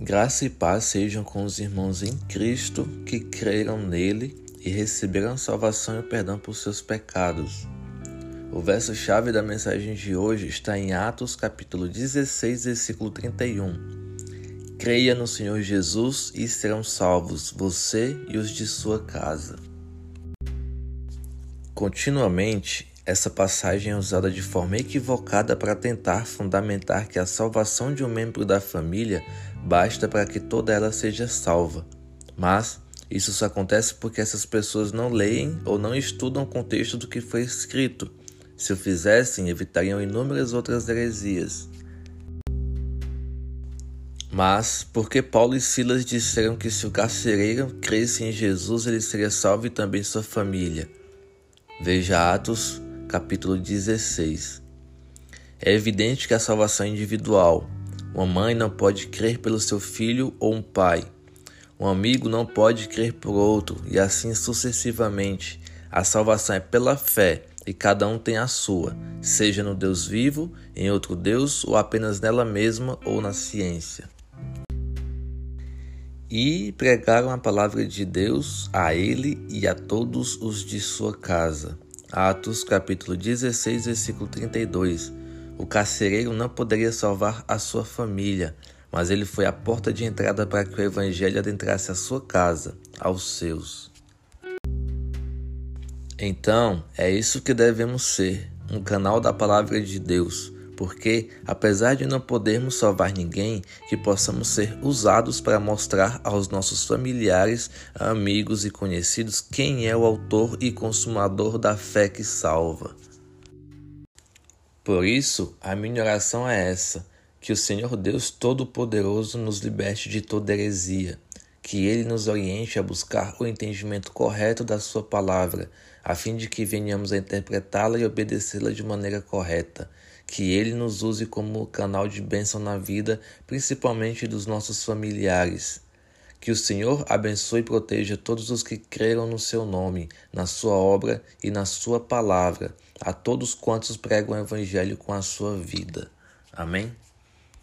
Graça e paz sejam com os irmãos em Cristo que creram nele e receberam salvação e perdão por seus pecados. O verso-chave da mensagem de hoje está em Atos, capítulo 16, versículo 31. Creia no Senhor Jesus e serão salvos, você e os de sua casa. Continuamente, essa passagem é usada de forma equivocada para tentar fundamentar que a salvação de um membro da família basta para que toda ela seja salva. Mas isso só acontece porque essas pessoas não leem ou não estudam o contexto do que foi escrito. Se o fizessem, evitariam inúmeras outras heresias. Mas, porque Paulo e Silas disseram que se o carcereiro cresce em Jesus, ele seria salvo e também sua família. Veja Atos capítulo 16. É evidente que a salvação é individual. Uma mãe não pode crer pelo seu filho ou um pai. Um amigo não pode crer por outro, e assim sucessivamente. A salvação é pela fé, e cada um tem a sua, seja no Deus vivo, em outro Deus, ou apenas nela mesma ou na ciência. E pregaram a palavra de Deus a ele e a todos os de sua casa. Atos capítulo 16, versículo 32. O carcereiro não poderia salvar a sua família, mas ele foi a porta de entrada para que o evangelho adentrasse a sua casa, aos seus. Então, é isso que devemos ser, um canal da palavra de Deus, porque, apesar de não podermos salvar ninguém, que possamos ser usados para mostrar aos nossos familiares, amigos e conhecidos quem é o autor e consumador da fé que salva. Por isso, a minha oração é essa: que o Senhor Deus Todo-Poderoso nos liberte de toda heresia, que Ele nos oriente a buscar o entendimento correto da Sua palavra, a fim de que venhamos a interpretá-la e obedecê-la de maneira correta que Ele nos use como canal de bênção na vida, principalmente dos nossos familiares. Que o Senhor abençoe e proteja todos os que creram no seu nome, na sua obra e na sua palavra, a todos quantos pregam o Evangelho com a sua vida. Amém?